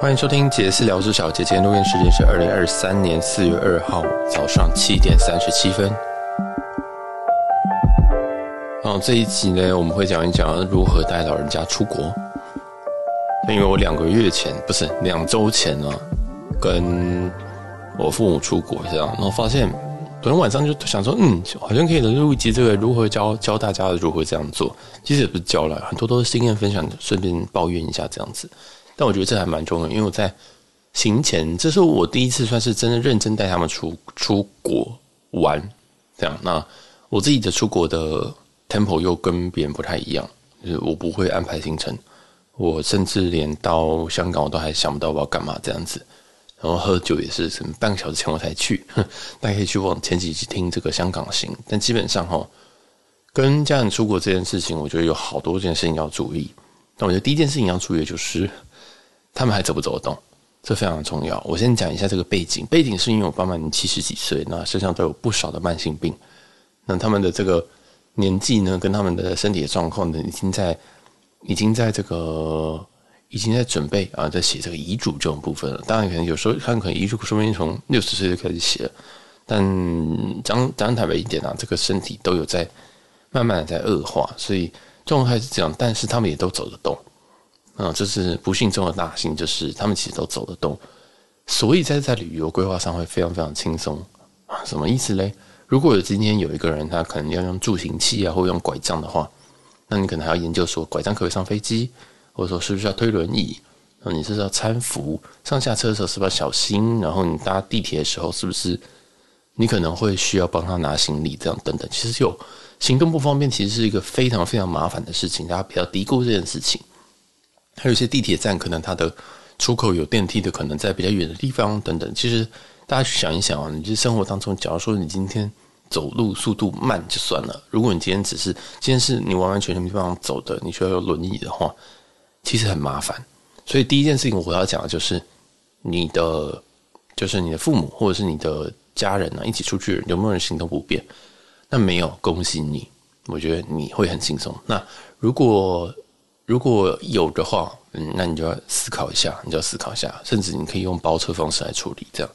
欢迎收听杰斯聊之小姐，今天录音时间是二零二三年四月二号早上七点三十七分。然后这一集呢，我们会讲一讲如何带老人家出国。因为我两个月前，不是两周前呢，跟我父母出国这样，然后发现昨天晚上就想说，嗯，好像可以录一集这个如何教教大家如何这样做。其实也不是教了，很多都是经验分享，顺便抱怨一下这样子。但我觉得这还蛮重要，因为我在行前，这是我第一次算是真的认真带他们出出国玩，这样。那我自己的出国的 tempo 又跟别人不太一样，就是我不会安排行程，我甚至连到香港我都还想不到我要干嘛这样子。然后喝酒也是什么半个小时前我才去，大家可以去往前几集听这个香港行。但基本上哈，跟家人出国这件事情，我觉得有好多件事情要注意。但我觉得第一件事情要注意的就是。他们还走不走得动？这非常重要。我先讲一下这个背景。背景是因为我爸妈已经七十几岁，那身上都有不少的慢性病。那他们的这个年纪呢，跟他们的身体的状况呢，已经在已经在这个已经在准备啊，在写这个遗嘱这种部分了。当然，可能有时候他们可能遗嘱说不定从六十岁就开始写了。但讲讲坦白一点啊，这个身体都有在慢慢的在恶化，所以状态是这样。但是他们也都走得动。嗯，这是不幸中的大幸，就是他们其实都走得动，所以在在旅游规划上会非常非常轻松啊。什么意思嘞？如果有今天有一个人他可能要用助行器啊，或用拐杖的话，那你可能还要研究说拐杖可不可以上飞机，或者说是不是要推轮椅？那你是不是要搀扶？上下车的时候是不是要小心？然后你搭地铁的时候是不是你可能会需要帮他拿行李？这样等等，其实有行动不方便，其实是一个非常非常麻烦的事情，大家不要低估这件事情。还有一些地铁站，可能它的出口有电梯的，可能在比较远的地方等等。其实大家去想一想啊，你这生活当中，假如说你今天走路速度慢就算了，如果你今天只是今天是你完完全全没办法走的，你需要有轮椅的话，其实很麻烦。所以第一件事情我要讲的就是你的，就是你的父母或者是你的家人、啊，一起出去有没有人行动不便？那没有，恭喜你，我觉得你会很轻松。那如果如果有的话，嗯，那你就要思考一下，你就要思考一下，甚至你可以用包车方式来处理，这样。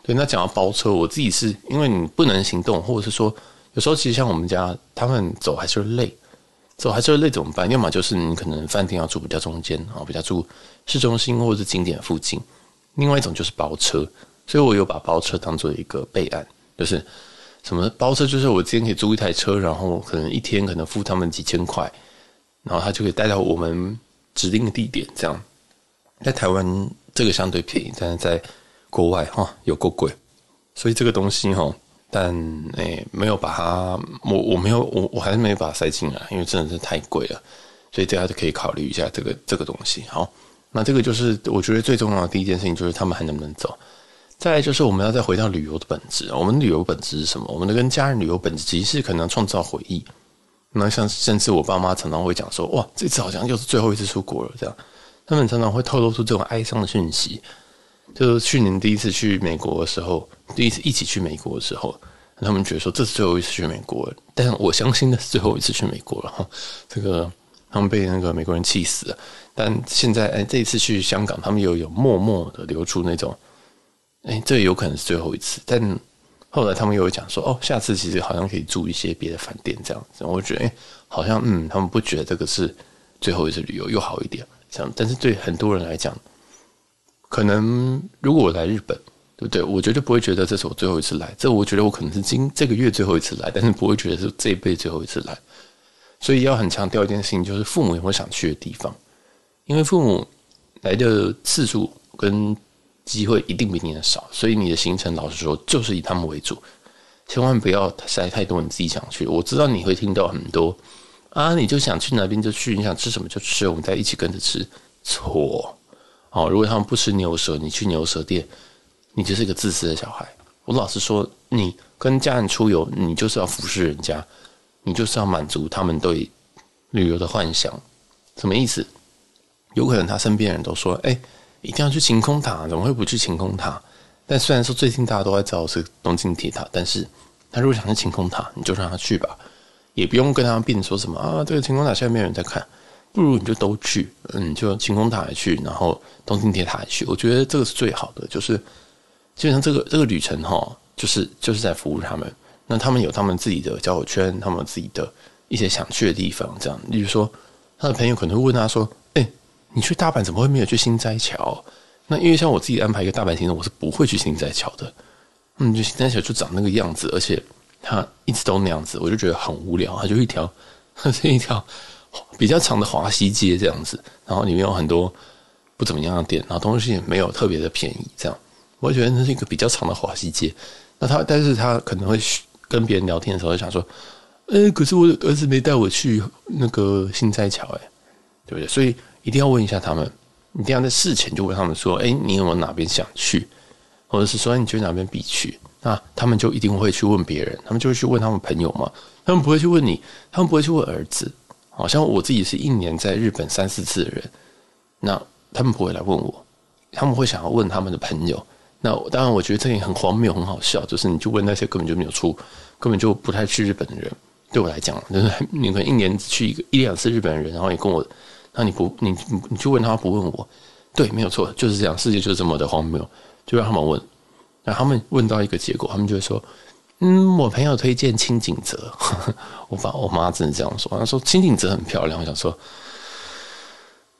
对，那讲到包车，我自己是因为你不能行动，或者是说有时候其实像我们家，他们走还是累，走还是累怎么办？要么就是你可能饭店要住比较中间啊，比较住市中心或者是景点附近；另外一种就是包车，所以我有把包车当做一个备案，就是什么包车，就是我今天可以租一台车，然后可能一天可能付他们几千块。然后他就可以带到我们指定的地点，这样。在台湾这个相对便宜，但是在国外哈有够贵，所以这个东西哈，但诶没有把它，我我没有我我还是没有把它塞进来，因为真的是太贵了，所以大家就可以考虑一下这个这个东西。好，那这个就是我觉得最重要的第一件事情，就是他们还能不能走。再来就是我们要再回到旅游的本质，我们旅游本质是什么？我们的跟家人旅游本质其实是可能创造回忆。那像甚至我爸妈常常会讲说，哇，这次好像又是最后一次出国了，这样。他们常常会透露出这种哀伤的讯息。就是去年第一次去美国的时候，第一次一起去美国的时候，他们觉得说这是最后一次去美国。但我相信那是最后一次去美国了哈。这个他们被那个美国人气死了。但现在哎，这一次去香港，他们又有默默的流出那种，哎，这有可能是最后一次，但。后来他们又讲说，哦，下次其实好像可以住一些别的饭店这样子。我觉得，哎，好像嗯，他们不觉得这个是最后一次旅游，又好一点这样。但是对很多人来讲，可能如果我来日本，对不对？我绝对不会觉得这是我最后一次来。这我觉得我可能是今这个月最后一次来，但是不会觉得是这一辈最后一次来。所以要很强调一件事情，就是父母有没有想去的地方，因为父母来的次数跟。机会一定比你的少，所以你的行程老实说就是以他们为主，千万不要塞太多你自己想去。我知道你会听到很多啊，你就想去哪边就去，你想吃什么就吃，我们在一起跟着吃。错，哦，如果他们不吃牛舌，你去牛舌店，你就是一个自私的小孩。我老实说，你跟家人出游，你就是要服侍人家，你就是要满足他们对旅游的幻想。什么意思？有可能他身边人都说，哎。一定要去晴空塔，怎么会不去晴空塔？但虽然说最近大家都在找是东京铁塔，但是他如果想去晴空塔，你就让他去吧，也不用跟他辩说什么啊。这个晴空塔现在没有人在看，不如你就都去，嗯，就晴空塔也去，然后东京铁塔也去。我觉得这个是最好的，就是基本上这个这个旅程哈，就是就是在服务他们。那他们有他们自己的交友圈，他们自己的一些想去的地方，这样。例如说，他的朋友可能会问他说：“，你去大阪怎么会没有去心斋桥？”那因为像我自己安排一个大阪行程，我是不会去心斋桥的。嗯，就心斋桥就长那个样子，而且它一直都那样子，我就觉得很无聊。它就一条，它 是一条。比较长的华西街这样子，然后里面有很多不怎么样的店，然后东西也没有特别的便宜，这样我觉得那是一个比较长的华西街。那他，但是他可能会跟别人聊天的时候想说，呃，可是我儿子没带我去那个心斋桥，哎，对不对？所以一定要问一下他们，一定要在事前就问他们说，哎，你有没有哪边想去，或者是说你觉得哪边必去？那他们就一定会去问别人，他们就会去问他们朋友嘛，他们不会去问你，他们不会去问儿子。好像我自己是一年在日本三四次的人，那他们不会来问我，他们会想要问他们的朋友。那当然，我觉得这也很荒谬，很好笑，就是你就问那些根本就没有出，根本就不太去日本的人，对我来讲，就是你可能一年去一个一两次日本人，然后你跟我，那你不你你去问他不问我，对，没有错，就是这样，世界就是这么的荒谬，就让他们问，那他们问到一个结果，他们就会说。嗯，我朋友推荐轻井泽，我爸我妈真的这样说，她说轻井泽很漂亮。我想说，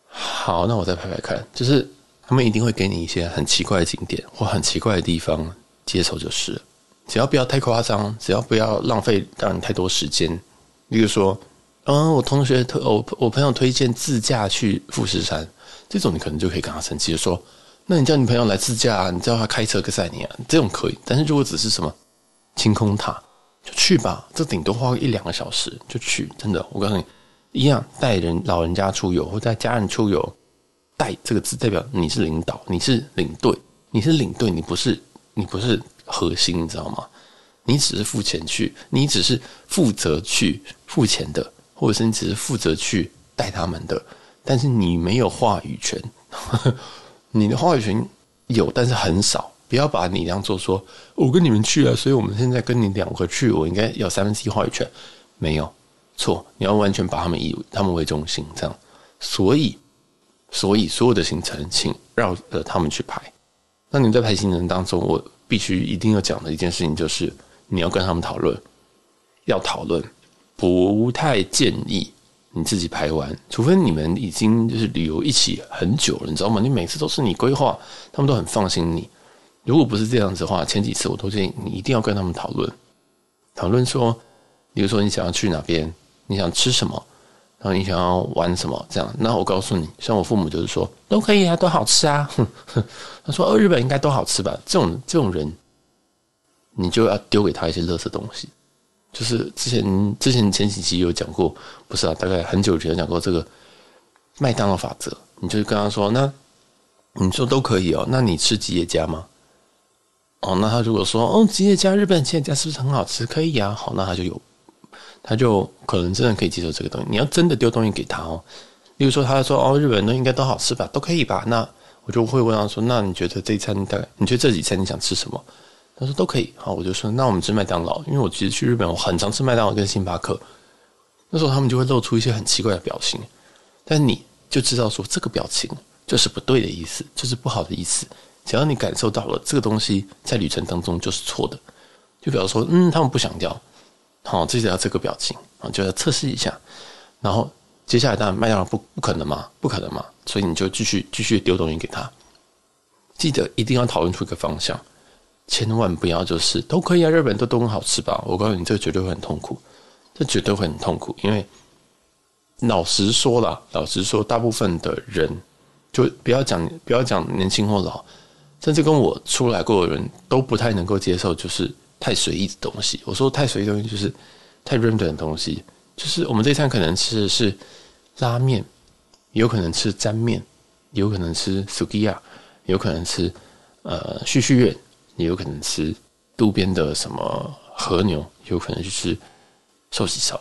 好，那我再拍拍看。就是他们一定会给你一些很奇怪的景点或很奇怪的地方，接受就是，只要不要太夸张，只要不要浪费让你太多时间。例如说，嗯，我同学推我我朋友推荐自驾去富士山，这种你可能就可以跟他生气，说，那你叫你朋友来自驾啊，你叫他开车个载你啊，这种可以。但是如果只是什么。晴空塔就去吧，这顶多花个一两个小时就去，真的，我告诉你，一样带人老人家出游或带家人出游，带这个字代表你是领导，你是领队，你是领队，你不是你不是核心，你知道吗？你只是付钱去，你只是负责去付钱的，或者是你只是负责去带他们的，但是你没有话语权，你的话语权有，但是很少。不要把你当做说，我跟你们去了，所以我们现在跟你两个去，我应该要三分之一话语权。没有错，你要完全把他们以他们为中心，这样。所以，所以所有的行程，请绕着他们去排。那你在排行程当中，我必须一定要讲的一件事情就是，你要跟他们讨论，要讨论。不太建议你自己排完，除非你们已经就是旅游一起很久了，你知道吗？你每次都是你规划，他们都很放心你。如果不是这样子的话，前几次我都建议你一定要跟他们讨论，讨论说，比如说你想要去哪边，你想吃什么，然后你想要玩什么，这样。那我告诉你，像我父母就是说都可以啊，都好吃啊。哼哼，他说哦，日本应该都好吃吧？这种这种人，你就要丢给他一些垃圾东西。就是之前之前前几期有讲过，不是啊，大概很久以前讲过这个麦当劳法则。你就跟他说，那你说都可以哦，那你吃吉野家吗？哦，那他如果说哦，吉野家日本吉野家是不是很好吃？可以呀，好，那他就有，他就可能真的可以接受这个东西。你要真的丢东西给他哦，例如说他说哦，日本人应该都好吃吧，都可以吧？那我就会问他说，那你觉得这一餐大概？你觉得这几餐你想吃什么？他说都可以。好，我就说那我们吃麦当劳，因为我其实去日本我很常吃麦当劳跟星巴克。那时候他们就会露出一些很奇怪的表情，但你就知道说这个表情就是不对的意思，就是不好的意思。只要你感受到了这个东西在旅程当中就是错的，就比如说，嗯，他们不想要，好，这就要这个表情啊，就要测试一下。然后接下来当然麦当劳不不可能嘛，不可能嘛，所以你就继续继续丢东西给他。记得一定要讨论出一个方向，千万不要就是都可以啊，日本都都很好吃吧？我告诉你，这绝对会很痛苦，这绝对会很痛苦，因为老实说啦，老实说，大部分的人就不要讲不要讲年轻或老。甚至跟我出来过的人都不太能够接受，就是太随意的东西。我说太随意的东西就是太 random 的东西，就是我们这一餐可能吃的是拉面，有可能吃沾面，有可能吃 sukiya，有可能吃呃旭旭苑，也有可能吃路边的什么和牛，有可能去吃寿喜烧。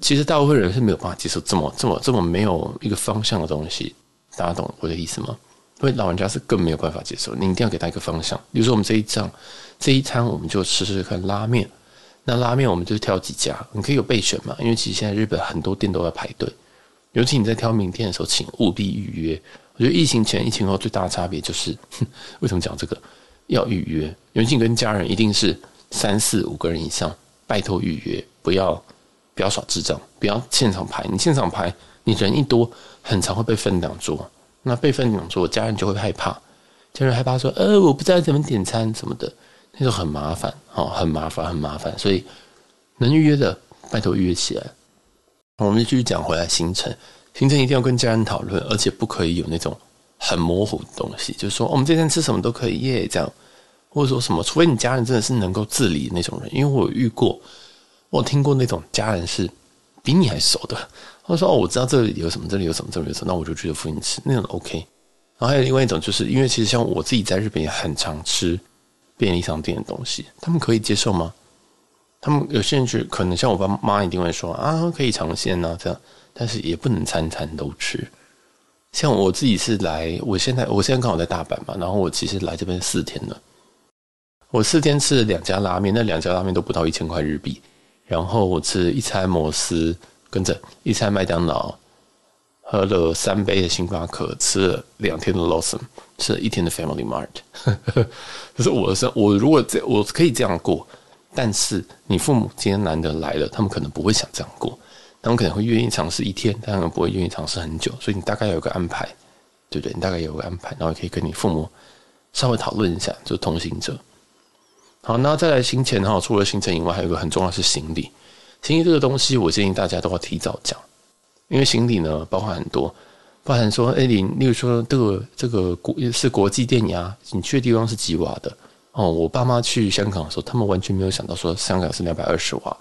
其实大部分人是没有办法接受这么这么这么没有一个方向的东西。大家懂我的意思吗？因为老人家是更没有办法接受，你一定要给他一个方向。比如说，我们这一仗这一餐，我们就试试看拉面。那拉面我们就挑几家，你可以有备选嘛？因为其实现在日本很多店都在排队，尤其你在挑名店的时候，请务必预约。我觉得疫情前、疫情后最大的差别就是，为什么讲这个？要预约，尤其跟家人一定是三四五个人以上，拜托预约，不要不要耍智障，不要现场排。你现场排，你人一多，很常会被分两桌。那被分两桌，家人就会害怕，家人害怕说：“呃，我不知道怎么点餐什么的。”那就很麻烦，哦，很麻烦，很麻烦。所以能预约的，拜托预约起来。我们继续讲回来行程。行程一定要跟家人讨论，而且不可以有那种很模糊的东西，就是说我们这天吃什么都可以耶，这样，或者说什么，除非你家人真的是能够自理那种人，因为我有遇过，我听过那种家人是比你还熟的，他说哦，我知道这里有什么，这里有什么，这里有什么，那我就去附近吃，那种 OK。然后还有另外一种，就是因为其实像我自己在日本也很常吃便利商店的东西，他们可以接受吗？他们有些人去，可能像我爸妈一定会说啊，可以尝鲜啊，这样。但是也不能餐餐都吃，像我自己是来，我现在我现在刚好在大阪嘛，然后我其实来这边四天了，我四天吃了两家拉面，那两家拉面都不到一千块日币，然后我吃一餐摩斯，跟着一餐麦当劳，喝了三杯的星巴克，吃了两天的 Lawson，吃了一天的 Family Mart，就是我的生，我如果这我可以这样过，但是你父母今天难得来了，他们可能不会想这样过。他们可能会愿意尝试一天，但他们不会愿意尝试很久，所以你大概有个安排，对不对？你大概有个安排，然后可以跟你父母稍微讨论一下，就同行者。好，那再来行前哈，除了行程以外，还有一个很重要是行李。行李这个东西，我建议大家都要提早讲，因为行李呢，包含很多，包含说，哎，你例如说这个这个国是国际电压，你去的地方是几瓦的？哦，我爸妈去香港的时候，他们完全没有想到说香港是两百二十瓦，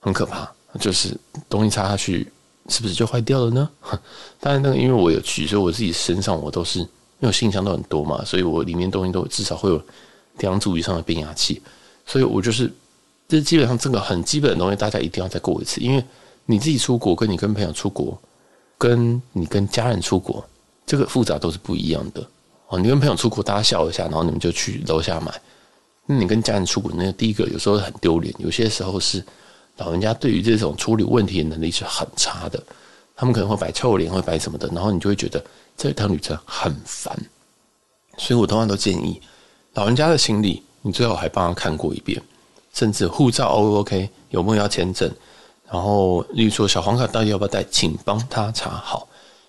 很可怕。就是东西插下去，是不是就坏掉了呢？当然，那个因为我有去，所以我自己身上我都是因为我行李箱都很多嘛，所以我里面东西都至少会有两组以上的变压器，所以我就是这基本上这个很基本的东西，大家一定要再过一次，因为你自己出国，跟你跟朋友出国，跟你跟家人出国，这个复杂都是不一样的哦。你跟朋友出国，大家笑一下，然后你们就去楼下买。那你跟家人出国，那第一个有时候很丢脸，有些时候是。老人家对于这种处理问题的能力是很差的，他们可能会摆臭脸，会摆什么的，然后你就会觉得这趟旅程很烦。所以我通常都建议，老人家的行李你最好还帮他看过一遍，甚至护照 O 不 OK，有没有要签证，然后例如说小黄卡到底要不要带，请帮他查好，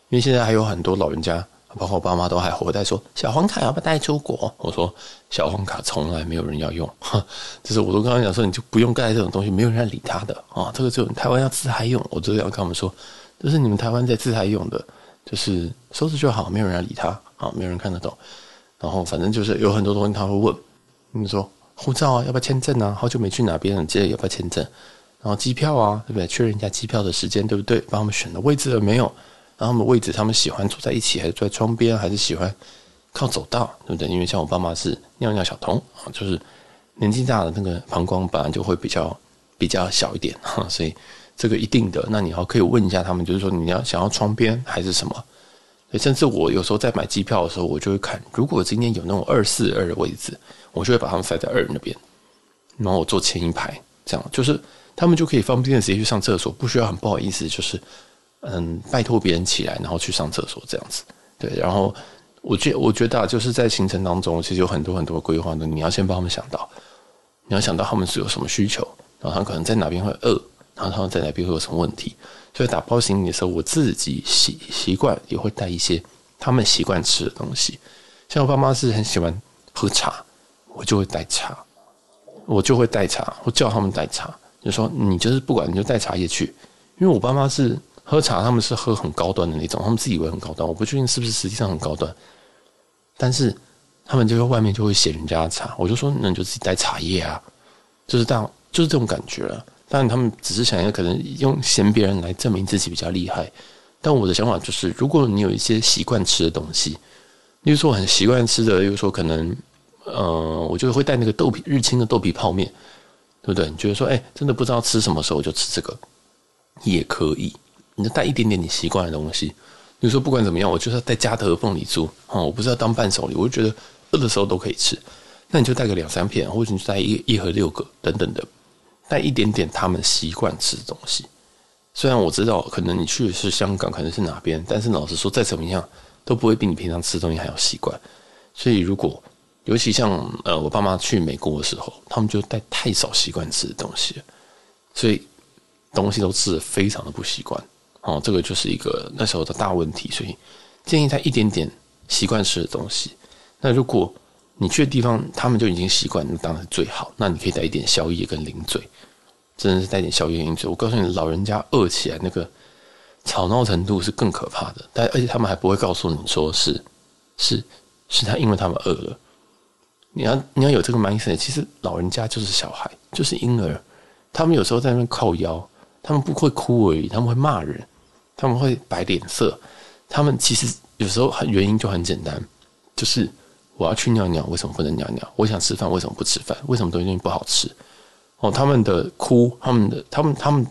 因为现在还有很多老人家。包括我爸妈都还活在说小黄卡要不要带出国？我说小黄卡从来没有人要用，就是我都跟他讲说，你就不用带这种东西，没有人理他的啊。这个只有台湾要自嗨用，我都要跟他们说，这是你们台湾在自嗨用的，就是收拾就好，没有人要理他啊，没有人看得懂。然后反正就是有很多东西他会问，你说护照啊，要不要签证啊？好久没去哪边了，记得要不要签证？然后机票啊，对不对？确认一下机票的时间对不对？帮他们选的位置了没有？然后他们位置，他们喜欢坐在一起，还是坐在窗边，还是喜欢靠走道，对不对？因为像我爸妈是尿尿小童啊，就是年纪大的那个膀胱本来就会比较比较小一点，所以这个一定的。那你要可以问一下他们，就是说你要想要窗边还是什么？甚至我有时候在买机票的时候，我就会看，如果今天有那种二四二的位置，我就会把他们塞在二那边，然后我坐前一排，这样就是他们就可以方便的直接去上厕所，不需要很不好意思，就是。嗯，拜托别人起来，然后去上厕所这样子，对。然后我觉我觉得啊，就是在行程当中，其实有很多很多规划的，你要先帮他们想到，你要想到他们是有什么需求，然后他们可能在哪边会饿，然后他们在哪边会有什么问题。所以打包行李的时候，我自己习习惯也会带一些他们习惯吃的东西。像我爸妈是很喜欢喝茶，我就会带茶，我就会带茶，我叫他们带茶，就说你就是不管你就带茶叶去，因为我爸妈是。喝茶，他们是喝很高端的那种，他们自以为很高端，我不确定是不是实际上很高端，但是他们就在外面就会嫌人家的茶，我就说那你就自己带茶叶啊，就是这样，就是这种感觉了。当然他们只是想要可能用嫌别人来证明自己比较厉害，但我的想法就是，如果你有一些习惯吃的东西，例如说我很习惯吃的，例如说可能呃，我就会带那个豆皮日清的豆皮泡面，对不对？你觉得说，哎，真的不知道吃什么时候就吃这个也可以。你就带一点点你习惯的东西，比如说不管怎么样，我就是要带加特凤梨酥啊，我不是要当伴手礼，我就觉得饿的时候都可以吃，那你就带个两三片，或者你带一一盒六个等等的，带一点点他们习惯吃的东西，虽然我知道可能你去的是香港，可能是哪边，但是老实说，再怎么样都不会比你平常吃东西还要习惯。所以如果尤其像呃我爸妈去美国的时候，他们就带太少习惯吃的东西，所以东西都吃得非常的不习惯。哦，这个就是一个那时候的大问题。所以建议他一点点习惯吃的东西。那如果你去的地方他们就已经习惯，当然是最好。那你可以带一点宵夜跟零嘴，真的是带点宵夜零嘴。我告诉你，老人家饿起来那个吵闹程度是更可怕的。但而且他们还不会告诉你说是是是他因为他们饿了。你要你要有这个 mindset，其实老人家就是小孩，就是婴儿，他们有时候在那边靠腰，他们不会哭而已，他们会骂人，他们会摆脸色，他们其实有时候很原因就很简单，就是我要去尿尿，为什么不能尿尿？我想吃饭，为什么不吃饭？为什么东西不好吃？哦，他们的哭，他们的他们他们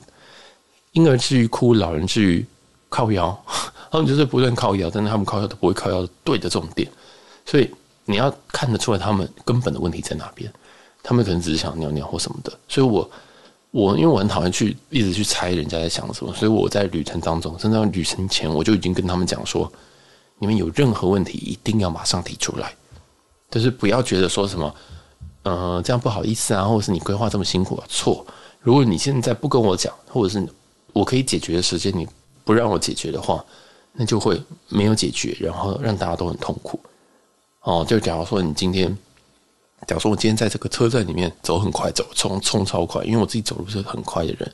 婴儿至于哭，老人至于靠腰，他们就是不断靠腰，但是他们靠腰都不会靠腰对着重点，所以。你要看得出来他们根本的问题在哪边，他们可能只是想尿尿或什么的，所以我我因为我很讨厌去一直去猜人家在想什么，所以我在旅程当中，甚至旅程前我就已经跟他们讲说，你们有任何问题一定要马上提出来，就是不要觉得说什么，呃，这样不好意思啊，或者是你规划这么辛苦啊，错，如果你现在不跟我讲，或者是我可以解决的时间你不让我解决的话，那就会没有解决，然后让大家都很痛苦。哦，就假如说你今天，假如说我今天在这个车站里面走很快，走冲冲超快，因为我自己走路是很快的人。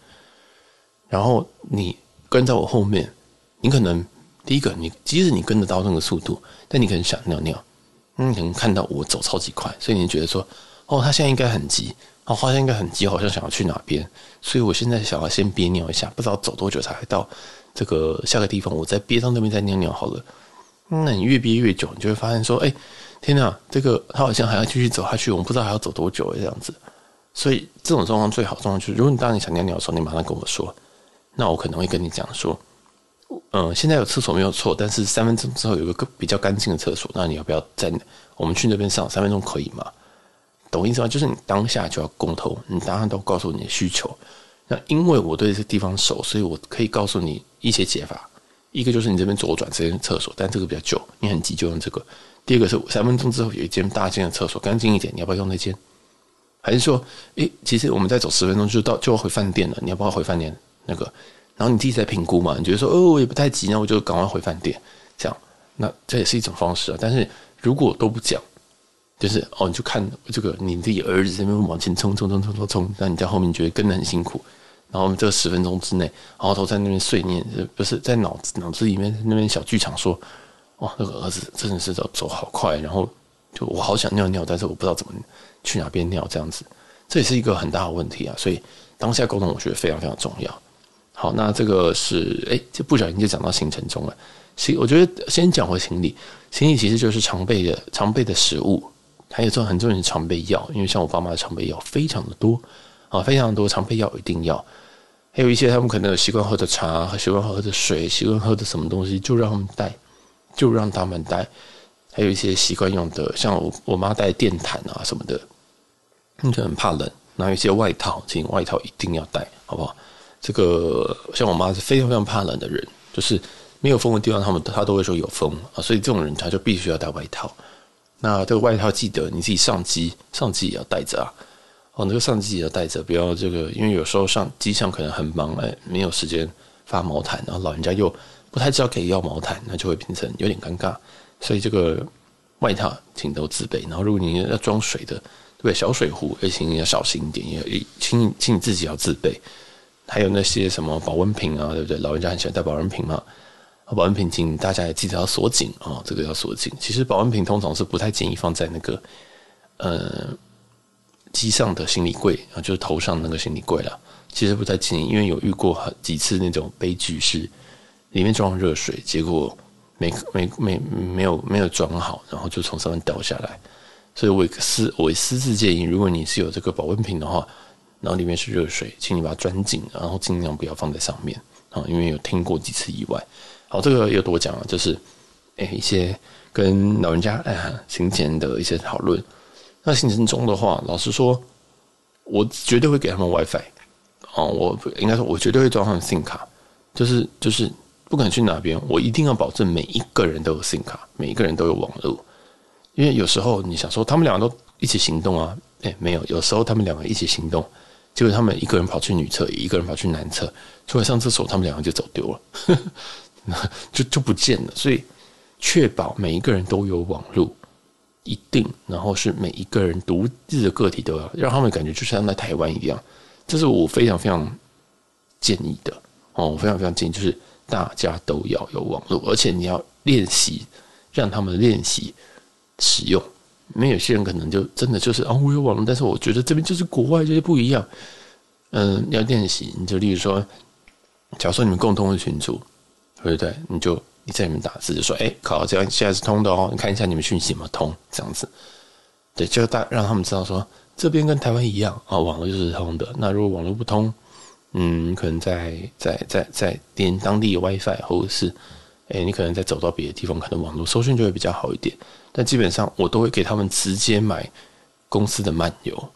然后你跟在我后面，你可能第一个，你即使你跟得到那个速度，但你可能想尿尿，你可能看到我走超级快，所以你觉得说，哦，他现在应该很急，哦，他现应该很急，好像想要去哪边，所以我现在想要先憋尿一下，不知道走多久才到这个下个地方，我再憋到那边再尿尿好了。那你越憋越久，你就会发现说，哎，天哪，这个他好像还要继续走下去，我们不知道还要走多久这样子。所以这种状况最好状况就是，如果你当你想尿尿的时候，你马上跟我说，那我可能会跟你讲说，嗯，现在有厕所没有错，但是三分钟之后有个比较干净的厕所，那你要不要在我们去那边上三分钟可以吗？懂意思吗？就是你当下就要沟通，你当下都告诉你的需求。那因为我对这个地方熟，所以我可以告诉你一些解法。一个就是你这边左转这间厕所，但这个比较旧，你很急就用这个。第二个是三分钟之后有一间大间的厕所，干净一点，你要不要用那间？还是说，诶，其实我们再走十分钟就到就要回饭店了，你要不要回饭店？那个，然后你自己再评估嘛，你觉得说，哦，我也不太急，那我就赶快回饭店。这样，那这也是一种方式啊。但是如果都不讲，就是哦，你就看这个你自己儿子这边往前冲冲冲冲冲冲，那你在后面觉得跟得很辛苦。然后我们这个十分钟之内，然后都在那边碎念，不是在脑子脑子里面那边小剧场说，哇，那个儿子真的是走走好快，然后就我好想尿尿，但是我不知道怎么去哪边尿，这样子，这也是一个很大的问题啊。所以当下沟通，我觉得非常非常重要。好，那这个是哎，这不小心就讲到行程中了。行，我觉得先讲回行李，行李其实就是常备的常备的食物，还有这很重要常备药，因为像我爸妈的常备药非常的多啊，非常多常备药一定要。还有一些他们可能有习惯喝的茶和习惯喝的水，习惯喝的什么东西，就让他们带，就让他们带。还有一些习惯用的，像我我妈带电毯啊什么的，就很怕冷，拿一些外套，这外套一定要带，好不好？这个像我妈是非常非常怕冷的人，就是没有风的地方，他们她都会说有风啊，所以这种人他就必须要带外套。那这个外套记得你自己上机，上机也要带着啊。哦，那个上机也要带着，不要这个，因为有时候上机上可能很忙，哎，没有时间发毛毯，然后老人家又不太知道可以要毛毯，那就会变成有点尴尬。所以这个外套请都自备。然后如果你要装水的，对不对？小水壶，也请你要小心一点，也请请你自己要自备。还有那些什么保温瓶啊，对不对？老人家很喜欢带保温瓶嘛，保温瓶请大家也记得要锁紧啊，这个要锁紧。其实保温瓶通常是不太建议放在那个，呃。机上的行李柜啊，就是头上那个行李柜了。其实不太建议，因为有遇过几次那种悲剧，是里面装热水，结果没没没没有没有装好，然后就从上面掉下来。所以我私我私自建议，如果你是有这个保温瓶的话，然后里面是热水，请你把它装紧，然后尽量不要放在上面啊，因为有听过几次意外。好，这个又多讲了，就是诶一些跟老人家哎行前的一些讨论。那行程中的话，老实说，我绝对会给他们 WiFi 哦，我应该说，我绝对会装上 SIM 卡就是就是不管去哪边，我一定要保证每一个人都有 SIM 卡，每一个人都有网络。因为有时候你想说他们两个都一起行动啊，诶，没有，有时候他们两个一起行动，结果他们一个人跑去女厕，一个人跑去男厕，出来上厕所，他们两个就走丢了，就就不见了。所以确保每一个人都有网络，一定，然后是每一个人独自的个体都要让他们感觉就像在台湾一样，这是我非常非常建议的哦，我非常非常建议，就是大家都要有网络，而且你要练习，让他们练习。使用，因为有些人可能就真的就是啊，我有网络，但是我觉得这边就是国外，这些不一样。嗯，要练习，你就例如说，假如说你们共同的群组，对不对？你就你在里面打字，就说，哎，考这样现在是通的哦，你看一下你们讯息有没有通，这样子。对，就大让他们知道说，这边跟台湾一样啊，网络就是通的。那如果网络不通，嗯，可能在在在在连当地 WiFi，或者是，哎，你可能再走到别的地方，可能网络收讯就会比较好一点。但基本上我都会给他们直接买公司的漫游，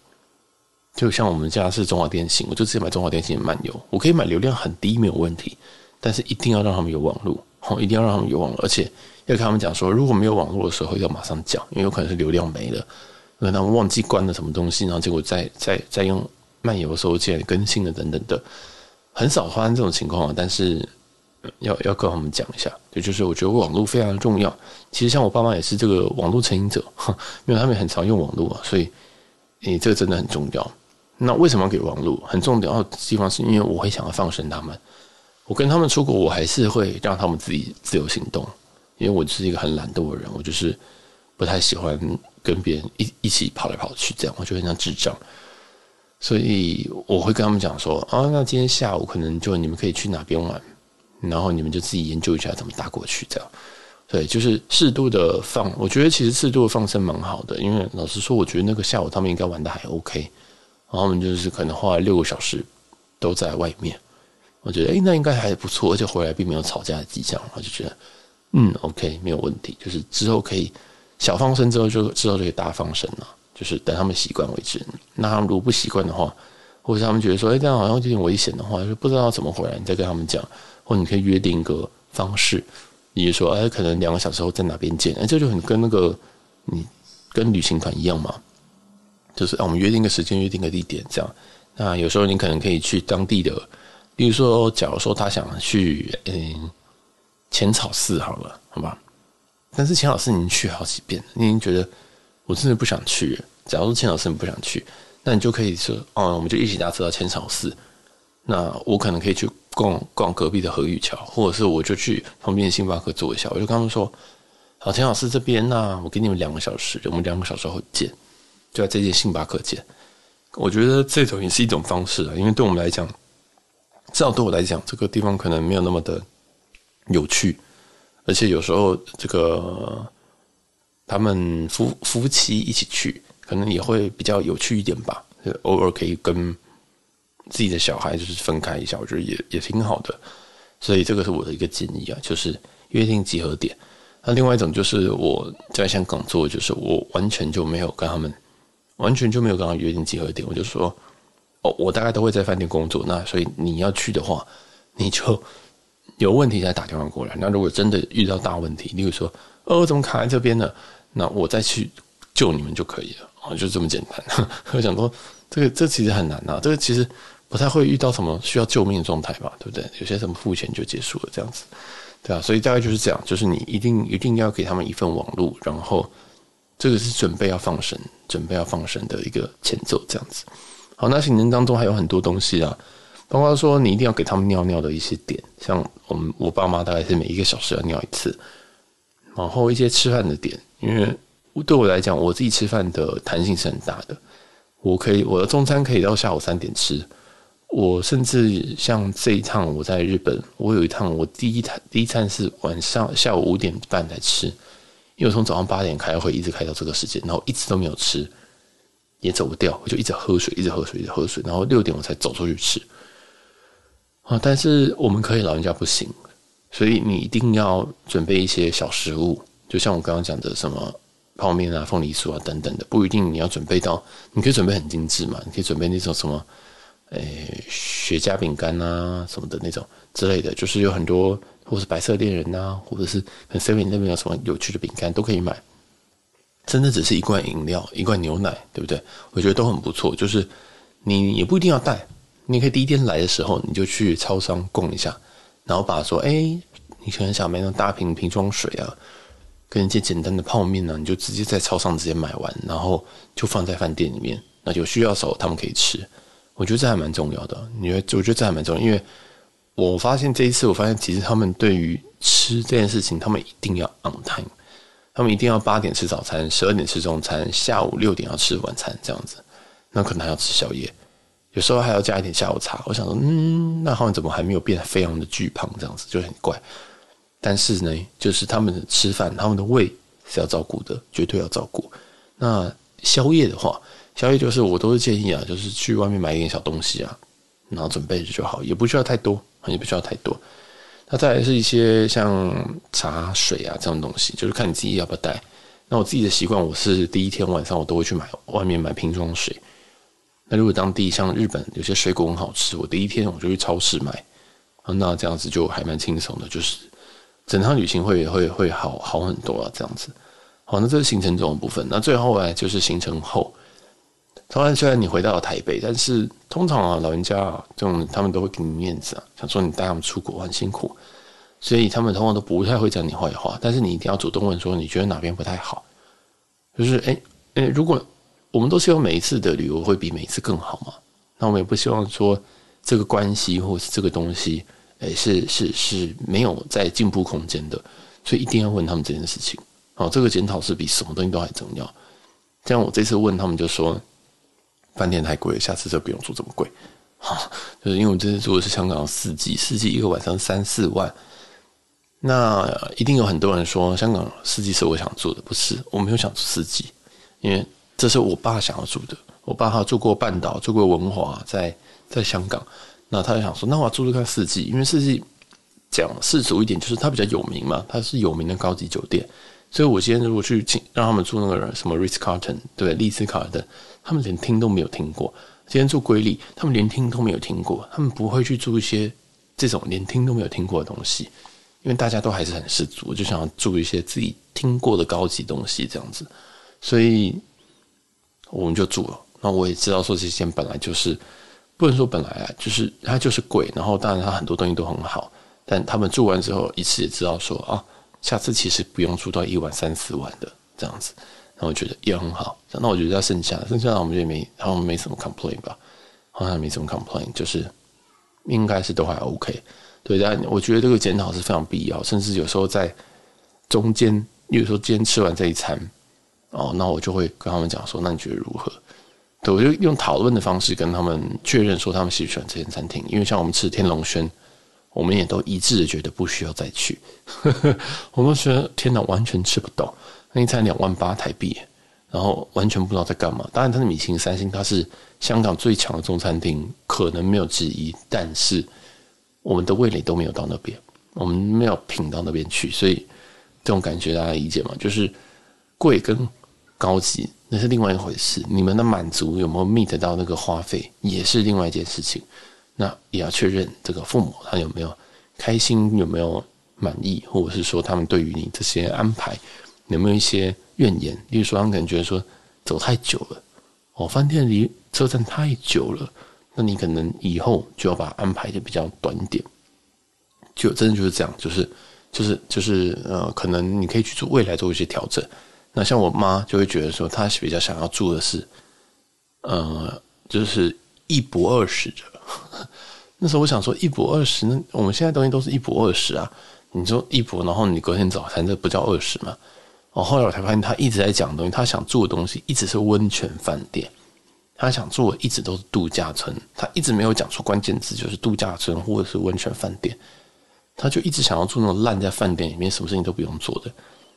就像我们家是中华电信，我就直接买中华电信的漫游。我可以买流量很低没有问题，但是一定要让他们有网络，哦，一定要让他们有网络，而且要跟他们讲说，如果没有网络的时候要马上讲，因为有可能是流量没了，可能他们忘记关了什么东西，然后结果再再再用漫游的时候竟然更新了等等的，很少发生这种情况啊，但是。要要跟他们讲一下，就就是我觉得网络非常重要。其实像我爸妈也是这个网络成瘾者，因为他们很常用网络啊，所以你这个真的很重要。那为什么给网络？很重要的地方是因为我会想要放生他们。我跟他们出国，我还是会让他们自己自由行动，因为我是一个很懒惰的人，我就是不太喜欢跟别人一一起跑来跑去，这样我就很像智障。所以我会跟他们讲说啊，那今天下午可能就你们可以去哪边玩。然后你们就自己研究一下怎么搭过去，这样，对，就是适度的放。我觉得其实适度的放生蛮好的，因为老实说，我觉得那个下午他们应该玩得还 OK。然后我们就是可能花了六个小时都在外面，我觉得诶，那应该还不错，而且回来并没有吵架的迹象，我就觉得嗯 OK 没有问题。就是之后可以小放生之后就之后就可以大放生了，就是等他们习惯为止。那他们如果不习惯的话，或者他们觉得说诶，这样好像有点危险的话，就不知道怎么回来，你再跟他们讲。或你可以约定一个方式，比如说，哎，可能两个小时后在哪边见？哎，这就很跟那个你跟旅行团一样嘛，就是啊，我们约定个时间，约定个地点，这样。那有时候你可能可以去当地的，比如说，假如说他想去嗯浅草寺好了，好吧？但是浅草寺你已经去好几遍，你已经觉得我真的不想去。假如说浅草寺你不想去，那你就可以说，哦，我们就一起搭车到浅草寺。那我可能可以去。逛逛隔壁的河玉桥，或者是我就去旁边的星巴克坐一下，我就跟他们说：“好，田老师这边那我给你们两个小时，我们两个小时后见，就在这间星巴克见。”我觉得这种也是一种方式啊，因为对我们来讲，至少对我来讲，这个地方可能没有那么的有趣，而且有时候这个他们夫夫妻一起去，可能也会比较有趣一点吧，偶尔可以跟。自己的小孩就是分开一下，我觉得也也挺好的，所以这个是我的一个建议啊，就是约定集合点。那另外一种就是我在香港做，就是我完全就没有跟他们，完全就没有跟他约定集合点。我就说，我大概都会在饭店工作，那所以你要去的话，你就 有问题再打电话过来。那如果真的遇到大问题，例如说，哦，怎么卡在这边呢？那我再去救你们就可以了。哦，就这么简单。我想说，这个这其实很难啊，这个其实。不太会遇到什么需要救命的状态吧，对不对？有些什么付钱就结束了这样子，对啊，所以大概就是这样，就是你一定一定要给他们一份网络，然后这个是准备要放生、准备要放生的一个前奏，这样子。好，那行程当中还有很多东西啊，包括说你一定要给他们尿尿的一些点，像我们我爸妈大概是每一个小时要尿一次，然后一些吃饭的点，因为对我来讲，我自己吃饭的弹性是很大的，我可以我的中餐可以到下午三点吃。我甚至像这一趟我在日本，我有一趟我第一餐第一餐是晚上下午五点半才吃，因为我从早上八点开会一直开到这个时间，然后一直都没有吃，也走不掉，我就一直喝水，一直喝水，一直喝水，然后六点我才走出去吃。啊，但是我们可以，老人家不行，所以你一定要准备一些小食物，就像我刚刚讲的什么泡面啊、凤梨酥啊等等的，不一定你要准备到，你可以准备很精致嘛，你可以准备那种什么。诶雪茄饼干啊什么的那种之类的，就是有很多，或是白色恋人呐、啊，或者是很 seven 那边有什么有趣的饼干都可以买。真的只是一罐饮料、一罐牛奶，对不对？我觉得都很不错。就是你也不一定要带，你可以第一天来的时候你就去超商供一下，然后把说，哎，你可能想买那种大瓶瓶装水啊，跟一些简单的泡面呢、啊，你就直接在超商直接买完，然后就放在饭店里面。那有需要的时候他们可以吃。我觉得这还蛮重要的。你觉得？我觉得这还蛮重要，因为我发现这一次，我发现其实他们对于吃这件事情，他们一定要 on time。他们一定要八点吃早餐，十二点吃中餐，下午六点要吃晚餐，这样子，那可能还要吃宵夜，有时候还要加一点下午茶。我想说，嗯，那他们怎么还没有变得非常的巨胖？这样子就很怪。但是呢，就是他们吃饭，他们的胃是要照顾的，绝对要照顾。那宵夜的话，宵夜就是我都是建议啊，就是去外面买一点小东西啊，然后准备着就好，也不需要太多，也不需要太多。那再来是一些像茶水啊这种东西，就是看你自己要不要带。那我自己的习惯，我是第一天晚上我都会去买外面买瓶装水。那如果当地像日本有些水果很好吃，我第一天我就去超市买。那这样子就还蛮轻松的，就是整趟旅行会会会好好很多啊，这样子。好，那这是行程中的部分。那最后来就是行程后。当然，虽然你回到了台北，但是通常啊，老人家啊，这种他们都会给你面子啊，想说你带他们出国很辛苦，所以他们通常都不太会讲你坏话。但是你一定要主动问说，你觉得哪边不太好？就是哎哎，如果我们都希望每一次的旅游会比每一次更好嘛，那我们也不希望说这个关系或是这个东西，哎，是是是没有在进步空间的，所以一定要问他们这件事情。好，这个检讨是比什么东西都还重要。这样我这次问他们就说。饭店太贵，下次就不用住这么贵。哈，就是因为我这次住的是香港四季，四季一个晚上三四万。那一定有很多人说香港四季是我想住的，不是，我没有想住四季，因为这是我爸想要住的。我爸他住过半岛，住过文华，在在香港，那他就想说，那我要住住看四季，因为四季讲世俗一点，就是它比较有名嘛，它是有名的高级酒店。所以我今天如果去请让他们住那个什么 Ritz Carlton，对，丽思卡尔顿。他们连听都没有听过。今天住瑰丽，他们连听都没有听过。他们不会去住一些这种连听都没有听过的东西，因为大家都还是很世俗，就想要住一些自己听过的高级东西这样子。所以我们就住了。那我也知道说这间本来就是不能说本来啊，就是它就是贵。然后当然它很多东西都很好，但他们住完之后一次也知道说啊，下次其实不用住到一晚三四万的这样子。那我觉得也很好，那我觉得要剩下的，剩下的我们就没，好像没什么 complain 吧，好像没什么 complain，就是应该是都还 OK。对，但我觉得这个检讨是非常必要，甚至有时候在中间，比如说今天吃完这一餐，哦，那我就会跟他们讲说，那你觉得如何？对，我就用讨论的方式跟他们确认说，他们喜不喜欢这间餐厅，因为像我们吃天龙轩，我们也都一致的觉得不需要再去，我们都觉得天哪，完全吃不到。那一餐两万八台币，然后完全不知道在干嘛。当然，它是米其林三星，它是香港最强的中餐厅，可能没有之一。但是我们的味蕾都没有到那边，我们没有品到那边去，所以这种感觉大家理解吗？就是贵跟高级那是另外一回事。你们的满足有没有 meet 到那个花费，也是另外一件事情。那也要确认这个父母他有没有开心，有没有满意，或者是说他们对于你这些安排。有没有一些怨言？例如说，他们可能觉得说走太久了，哦，饭店离车站太久了，那你可能以后就要把安排的比较短点。就真的就是这样，就是就是就是呃，可能你可以去做未来做一些调整。那像我妈就会觉得说，她比较想要住的是，呃，就是一不二食的。那时候我想说一泊二十，那我们现在东西都是一泊二十啊。你说一泊，然后你隔天早餐，这不叫二十吗？哦，后来我才发现，他一直在讲东西。他想住的东西一直是温泉饭店，他想住的一直都是度假村。他一直没有讲出关键字，就是度假村或者是温泉饭店。他就一直想要住那种烂在饭店里面，什么事情都不用做的。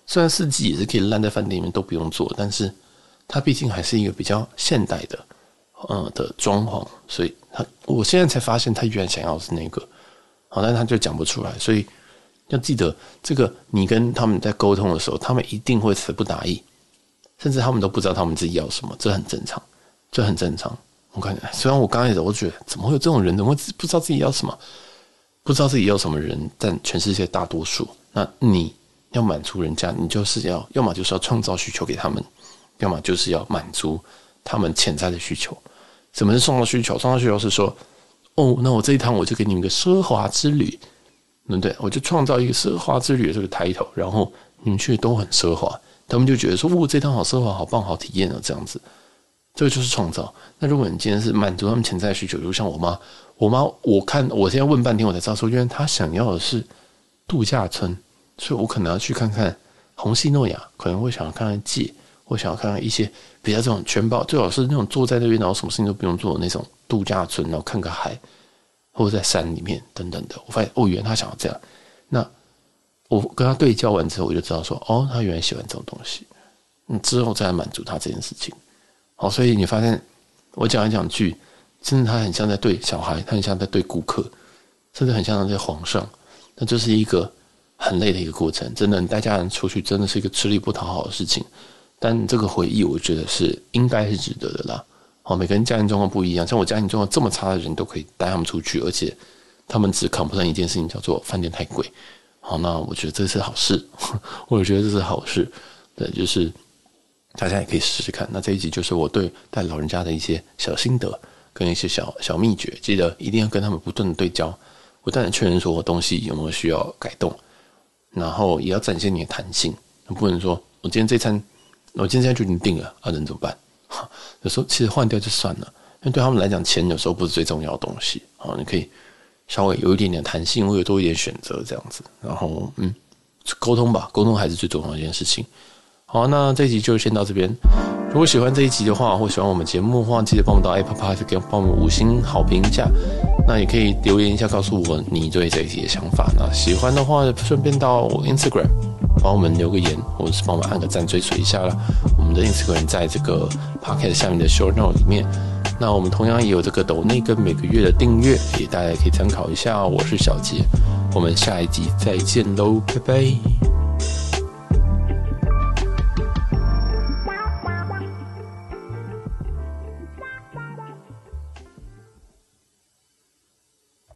虽然四季也是可以烂在饭店里面都不用做，但是他毕竟还是一个比较现代的，呃的装潢。所以他我现在才发现，他原来想要是那个，好，但他就讲不出来，所以。要记得，这个你跟他们在沟通的时候，他们一定会词不达意，甚至他们都不知道他们自己要什么，这很正常，这很正常。我感觉，虽然我刚开始我觉得怎么会有这种人，怎么会不知道自己要什么，不知道自己要什么人，但全世界大多数，那你要满足人家，你就是要要么就是要创造需求给他们，要么就是要满足他们潜在的需求。什么是创造需求？创造需求是说，哦，那我这一趟我就给你们一个奢华之旅，对不对？我就创造一个奢华之旅的这个 title，然后你们去都很奢华，他们就觉得说，哦，这趟好奢华，好棒，好体验啊，这样子。这个就是创造。那如果你今天是满足他们潜在需求，就像我妈，我妈，我看我现在问半天，我才知道说，原来她想要的是度假村，所以我可能要去看看虹夕诺雅，可能会想要看看界，我想要看看一些比较这种全包，最好是那种坐在那边，然后什么事情都不用做的那种度假村，然后看个海，或者在山里面等等的。我发现哦，原来他想要这样。那我跟他对焦完之后，我就知道说，哦，他原来喜欢这种东西。嗯，之后再来满足他这件事情。好，所以你发现我讲来讲去，真的他很像在对小孩，他很像在对顾客，甚至很像在对皇上。那这是一个很累的一个过程，真的，你带家人出去真的是一个吃力不讨好的事情。但这个回忆，我觉得是应该是值得的啦。好，每个人家庭状况不一样，像我家庭状况这么差的人都可以带他们出去，而且他们只扛不上一件事情，叫做饭店太贵。好，那我觉得这是好事，我觉得这是好事。对，就是。大家也可以试试看。那这一集就是我对带老人家的一些小心得跟一些小小秘诀。记得一定要跟他们不断的对焦，不断的确认说我东西有没有需要改动，然后也要展现你的弹性。不能说我今天这餐，我今天就已经定了，啊，能怎么办？有时候其实换掉就算了，因为对他们来讲，钱有时候不是最重要的东西。好，你可以稍微有一点点弹性，或者多一点选择这样子。然后嗯，沟通吧，沟通还是最重要的一件事情。好，那这一集就先到这边。如果喜欢这一集的话，或喜欢我们节目的话，记得帮我们到 Apple Podcast 给帮我们五星好评价。那也可以留言一下，告诉我你对这一集的想法。那喜欢的话，顺便到 Instagram 帮我们留个言，或者是帮我们按个赞，追随一下啦。我们的 Instagram 在这个 Pocket 下面的 Show Note 里面。那我们同样也有这个抖内跟每个月的订阅，也大家可以参考一下。我是小杰，我们下一集再见喽，拜拜。